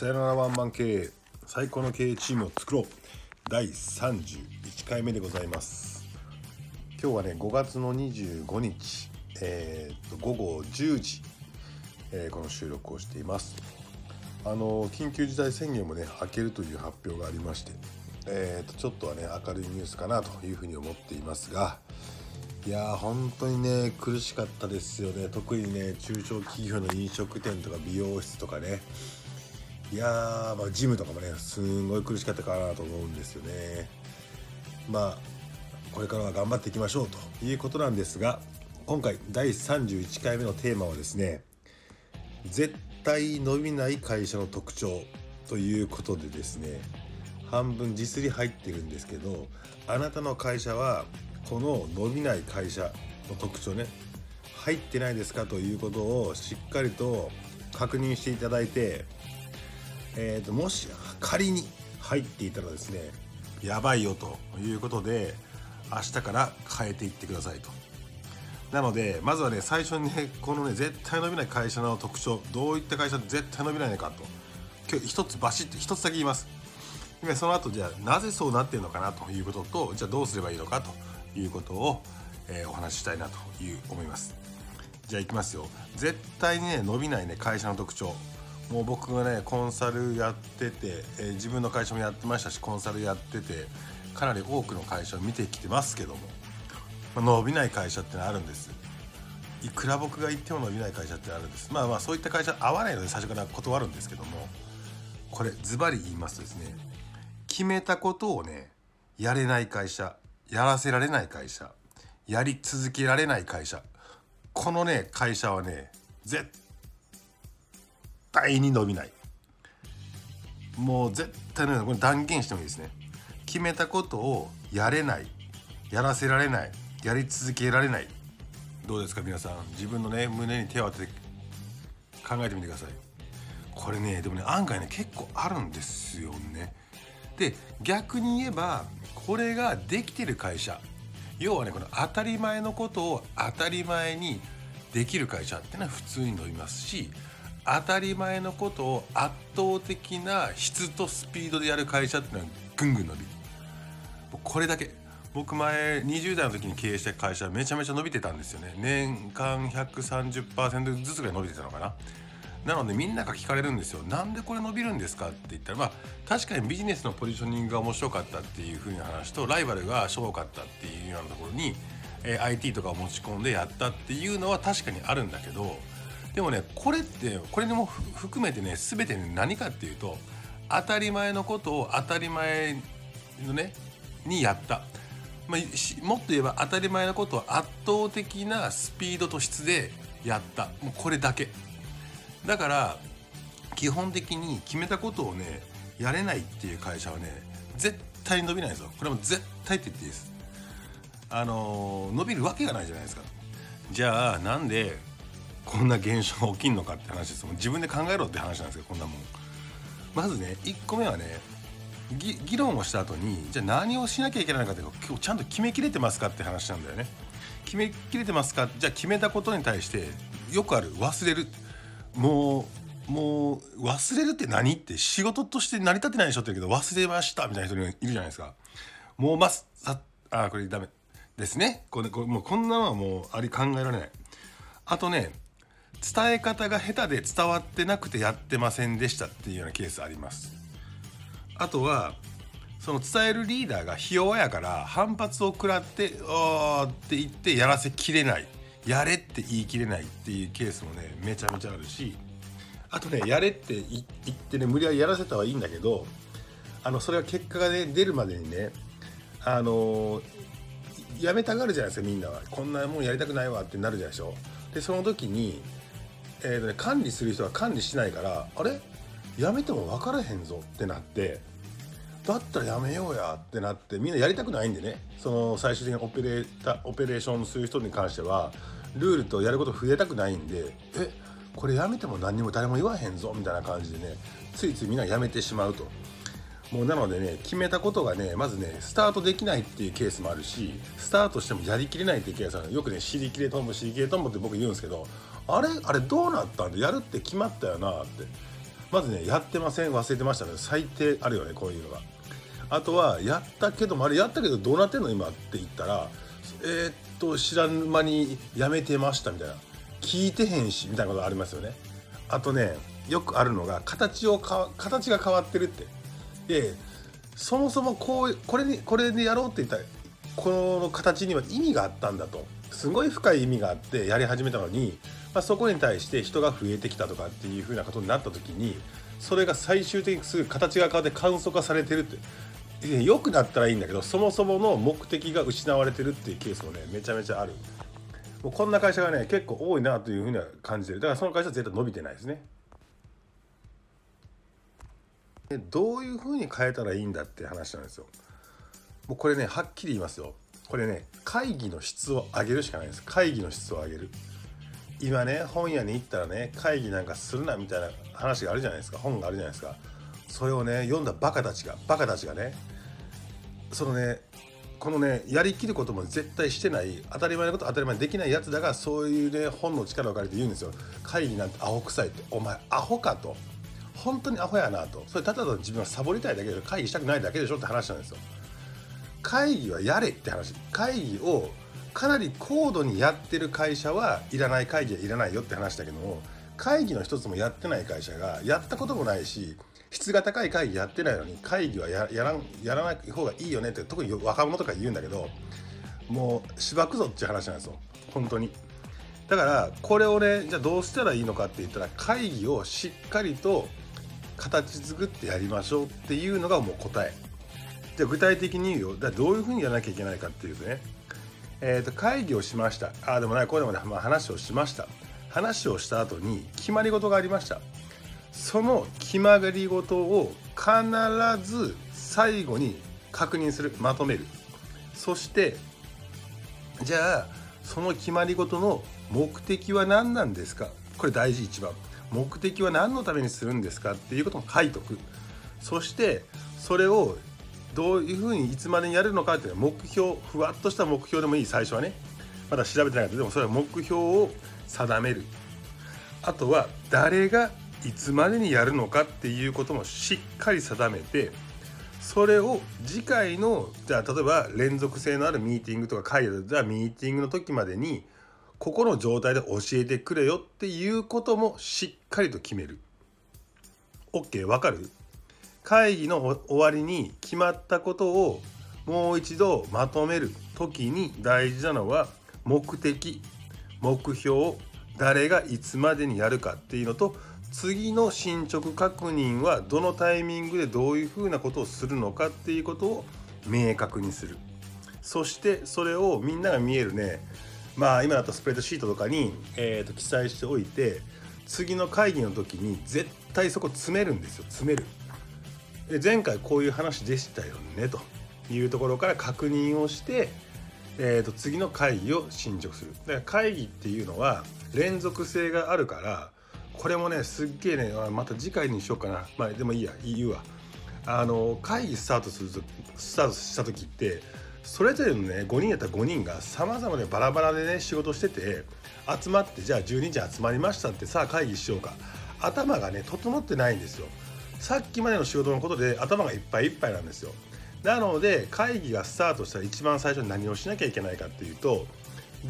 さよならワンマン経営最高の経営チームを作ろう。第31回目でございます。今日はね5月の25日、えー、と午後10時、えーこの収録をしています。あの緊急事態宣言もね明けるという発表がありまして、えー、とちょっとはね明るいニュースかなというふうに思っていますがいやー本当にね苦しかったですよね。特にね中小企業の飲食店とか美容室とかねいやー、まあ、ジムとかもねすんごい苦しかったかなと思うんですよね。まあこれからは頑張っていきましょうということなんですが今回第31回目のテーマはですね絶対伸びない会社の特徴ということでですね半分実利入ってるんですけどあなたの会社はこの伸びない会社の特徴ね入ってないですかということをしっかりと確認していただいて、えー、ともし仮に入っていたらですねやばいよということで明日から変えていってくださいと。なのでまずはね最初にねこのね絶対伸びない会社の特徴どういった会社で絶対伸びないのかと。今日一つバシッと一つだけ言います。でその後じゃあなぜそうなってるのかなということとじゃあどうすればいいのかということを、えーお話ししたいなという思います。じゃあいきますよ。絶対にね伸びないね会社の特徴。もう僕がねコンサルやってて、えー自分の会社もやってましたしコンサルやっててかなり多くの会社を見てきてますけども、まあ伸びない会社ってのあるんです。いくら僕が言っても伸びない会社ってあるんです。まあまあそういった会社合わないので最初から断るんですけどもこれズバリ言いますとですね決めたことをねやれない会社やらせられない会社やり続けられない会社このね会社はね絶対に伸びない。もう絶対に伸びない。これ断言してもいいですね。決めたことをやれない。やらせられない。やり続けられない。どうですか皆さん。自分のね胸に手を当てて考えてみてください。これねでもね案外ね結構あるんですよね。で逆に言えばこれができてる会社。要はねこの当たり前のことを当たり前にできる会社ってのは普通に伸びますし当たり前のことを圧倒的な質とスピードでやる会社ってのはぐんぐん伸びる。これだけ。僕前20代の時に経営した会社めちゃめちゃ伸びてたんですよね。年間130%ずつぐらい伸びてたのかな。なのでみんなが聞かれるんですよ。なんでこれ伸びるんですかって言ったらまあ確かにビジネスのポジショニングが面白かったっていう風な話とライバルがしょぼかったっていうようなところに、え IT とかを持ち込んでやったっていうのは確かにあるんだけどでもねこれってこれにも含めてね全てね何かっていうと当たり前のことを当たり前のねにやった、まあ、しもっと言えば当たり前のことを圧倒的なスピードと質でやった。もうこれだけ。だから基本的に決めたことをねやれないっていう会社はね絶対に伸びないですよこれも絶対って言っていいです。あのー伸びるわけがないじゃないですか。じゃあなんでこんな現象起きんのかって話です。もう自分で考えろって話なんですよこんなもん。まずね1個目はね議論をした後にじゃあ何をしなきゃいけないのかって今日ちゃんと決めきれてますかって話なんだよね。決めきれてますか？じゃあ決めたことに対してよくある忘れる。もうもう忘れるって何って仕事として成り立ってないでしょって言うけど忘れましたみたいな人いるじゃないですか。もうますさあこれダメですね。これこれもうこんなのはもうあり考えられない。あとね伝え方が下手で伝わってなくてやってませんでしたっていうようなケースあります。あとはその伝えるリーダーがひ弱やから反発を食らって「あー」って言ってやらせきれないやれって言い切れないっていうケースもねめちゃめちゃあるし。あとねやれって言言ってね無理やりやらせたはいいんだけどあのそれは結果がね出るまでにねあのやめたがるじゃないですかみんなはこんなもんやりたくないわってなるじゃないでしょ。でその時に、えーとね、管理する人は管理しないからあれ？やめても分からへんぞってなってだったらやめようやってなってみんなやりたくないんでね。その最終的にオペレータオペレーションする人に関してはルールとやること増えたくないんでえこれやめても何にも誰も言わへんぞみたいな感じでねついついみんなやめてしまうと。もうなのでね決めたことがねまずねスタートできないっていうケースもあるしスタートしてもやりきれないっていうケースあるよくね尻切れトンボ尻切れトンボって僕言うんですけどあれあれどうなったんでやるって決まったよなって。まずねやってません忘れてましたね。最低あるよねこういうのが。あとはやったけどもあれやったけどどうなってんの？今って言ったらえー、っと知らん間にやめてましたみたいな。聞いてへんしみたいなことありますよね。あとねよくあるのが形をか形が変わってるって。でそもそもこうこれにこれでやろうって言ったらこの形には意味があったんだと。すごい深い意味があってやり始めたのに、まあ、そこに対して人が増えてきたとかっていうふうなことになった時にそれが最終的にすぐ形が変わって簡素化されてるって。良くなったらいいんだけどそもそもの目的が失われてるっていうケースもねめちゃめちゃある。もうこんな会社がね結構多いなというふうには感じてるだからその会社は絶対伸びてないですね。どういうふうに変えたらいいんだって話なんですよ。もうこれねはっきり言いますよ。これね会議の質を上げるしかないです。会議の質を上げる。今ね本屋に行ったらね会議なんかするなみたいな話があるじゃないですか。本があるじゃないですか。それをね読んだバカたちがバカたちがねそのねこのねやりきることも絶対してない当たり前のこと当たり前できないやつだがそういうね本の力を借りて言うんですよ。会議なんてアホ臭いって。お前アホかと。本当にアホやなと。それただの自分はサボりたいだけで会議したくないだけでしょって話なんですよ。会議はやれって話。会議をかなり高度にやってる会社はいらない会議はいらないよって話だけども会議の一つもやってない会社がやったこともないし質が高い会議やってないのに会議はやらんやらない方がいいよねって特に若者とか言うんだけどもうしばくぞって話なんですよ。本当に。だからこれをねじゃあどうしたらいいのかって言ったら会議をしっかりと形作ってやりましょうっていうのがもう答え。じゃあ具体的に言うよ。だどういうふうにやらなきゃいけないかっていうとねえー、と会議をしました。ああでもないこうでもない、まあ、話をしました。話をした後に決まり事がありました。その決まり事を必ず最後に確認する。まとめる。そしてじゃあその決まり事の目的は何なんですか？これ大事一番。目的は何のためにするんですか？っていうことも書いとく。そしてそれをどういうふうにいつまでにやるのかっていうのは目標ふわっとした目標でもいい最初はね。まだ調べてないけどでもそれは目標を定める。あとは誰がいつまでにやるのかっていうこともしっかり定めてそれを次回のじゃあ例えば連続性のあるミーティングとか会議ではミーティングの時までにここの状態で教えてくれよっていうこともしっかりと決める。OK わかる？会議の終わりに決まったことをもう一度まとめる時に大事なのは目的目標誰がいつまでにやるかっていうのと次の進捗確認はどのタイミングでどういうふうなことをするのかっていうことを明確にする。そしてそれをみんなが見えるね。まあ今だとスプレッドシートとかに、えー、と記載しておいて次の会議の時に絶対そこ詰めるんですよ。詰める。で前回こういう話でしたよねというところから確認をして、えー、と次の会議を進捗する。だから会議っていうのは連続性があるからこれもねすっげえねまた次回にしようかな。まあでもいいや言うわ。あの会議スタートするとスタートした時ってそれぞれのね5人やったら5人がさまざまでバラバラでね仕事してて集まってじゃあ12時集まりましたってさあ会議しようか。頭がね整ってないんですよ。さっきまでの仕事のことで頭がいっぱいいっぱいなんですよ。なので会議がスタートしたら一番最初に何をしなきゃいけないかっていうと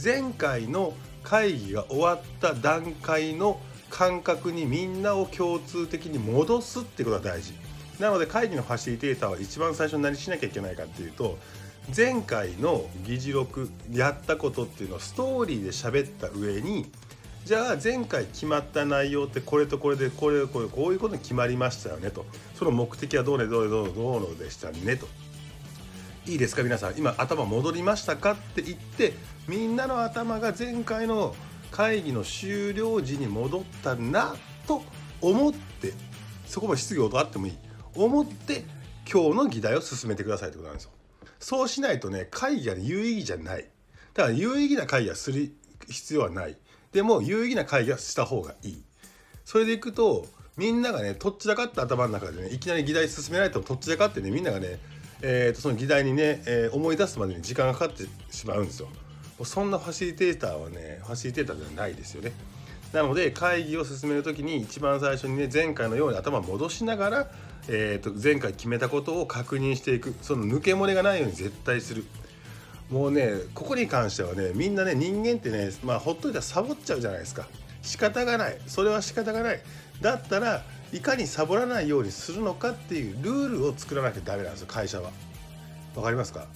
前回の会議が終わった段階の感覚にみんなを共通的に戻すってことが大事。なので会議のファシリテーターは一番最初に何しなきゃいけないかっていうと前回の議事録やったことっていうのをストーリーで喋った上にじゃあ前回決まった内容ってこれとこれでこれこれこういうことに決まりましたよねと。その目的はどうねどうねどうどうのでしたねといいですか皆さん今頭戻りましたかって言ってみんなの頭が前回の会議の終了時に戻ったなと思ってそこも質疑応答あってもいい思って今日の議題を進めてくださいってことなんですよそうしないとね会議が有意義じゃないだから有意義な会議はする必要はないでも有意義な会議はした方がいい。それでいくとみんながねとっちらかった頭の中でねいきなり議題進めないととっちらかってねみんながね、えー、とその議題にね、えー、思い出すまでに時間がかかってしまうんですよ。そんなファシリテーターはねファシリテーターではないですよね。なので会議を進める時に一番最初にね前回のように頭戻しながら、えー、と前回決めたことを確認していく。その抜け漏れがないように絶対する。もうねここに関してはねみんなね人間ってねまあほっといたらサボっちゃうじゃないですか。仕方がない。それは仕方がない。だったらいかにサボらないようにするのかっていうルールを作らなきゃダメなんですよ会社は。わかりますか？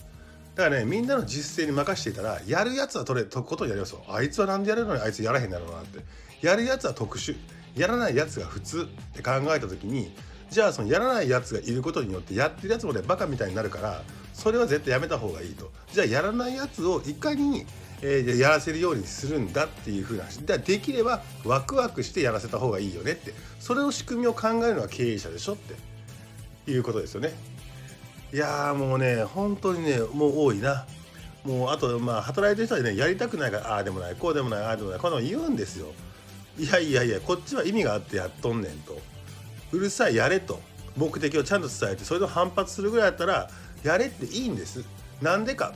だからねみんなの実践に任せていたらやるやつはとれとことやりますよ。あいつは何でやるのにあいつやらへんだろうなって。やるやつは特殊。やらないやつが普通。って考えた時にじゃあそのやらないやつがいることによってやってるやつもねバカみたいになるからそれは絶対やめた方がいいと。じゃあやらないやつをいかに、えー、やらせるようにするんだっていう風な話できればワクワクしてやらせた方がいいよねって。それの仕組みを考えるのは経営者でしょって。いうことですよね。いやもうね本当にねもう多いな。もうあとまあ働いてる人はねやりたくないからああでもないこうでもないああでもないこの言うんですよ。いやいやいやこっちは意味があってやっとんねんと。うるさいやれと。目的をちゃんと伝えてそれと反発するぐらいだったらやれっていいんです。なんでか。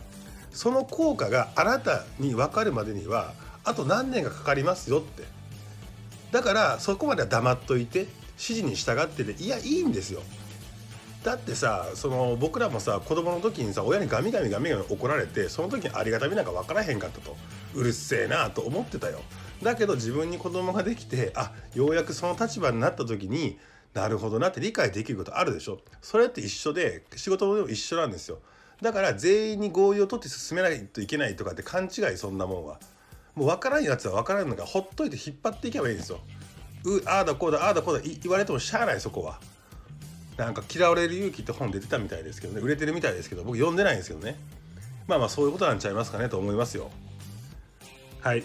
その効果があなたに分かるまでにはあと何年がかかりますよって。だからそこまでは黙っといて指示に従ってていやいいんですよ。だってさその僕らもさ子供の時にさ親にガミガミガミガミ怒られてその時にありがたみなんか分からへんかったと。うるせえなと思ってたよ。だけど自分に子供ができてあようやくその立場になった時になるほどなって理解できることあるでしょ。それって一緒で仕事も一緒なんですよ。だから全員に合意を取って進めないといけないとかって勘違いそんなもんは。もう分からんやつは分からんのがほっといて引っ張っていけばいいんですよ。うああだこうだああだこうだ言われてもしゃあないそこは。なんか嫌われる勇気って本出てたみたいですけどね。売れてるみたいですけど僕読んでないんですけどね。まあまあそういうことなんちゃいますかねと思いますよ。はい。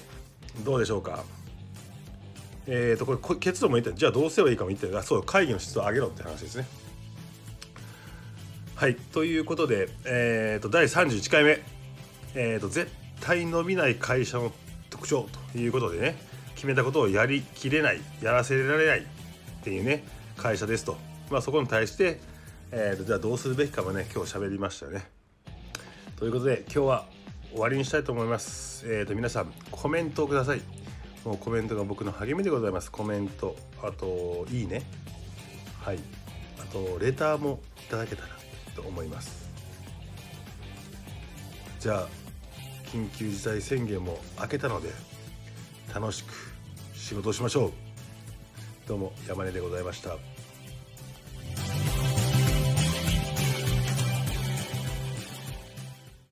どうでしょうか。えーとこれ結論も言ってじゃあどうすればいいかも言ってあそう会議の質を上げろって話ですね。はいということで、えーと、第31回目、えーと、絶対伸びない会社の特徴ということでね決めたことをやりきれないやらせられないっていうね会社ですと。まあそこに対して、えーと、じゃあどうするべきかもね今日喋りましたよね。ということで今日は終わりにしたいと思います。え、ー、と皆さんコメントをください。もうコメントが僕の励みでございます。コメント。あといいね。はい。あとレターもいただけたらと思います。じゃあ緊急事態宣言も明けたので楽しく仕事をしましょう。どうも山根でございました。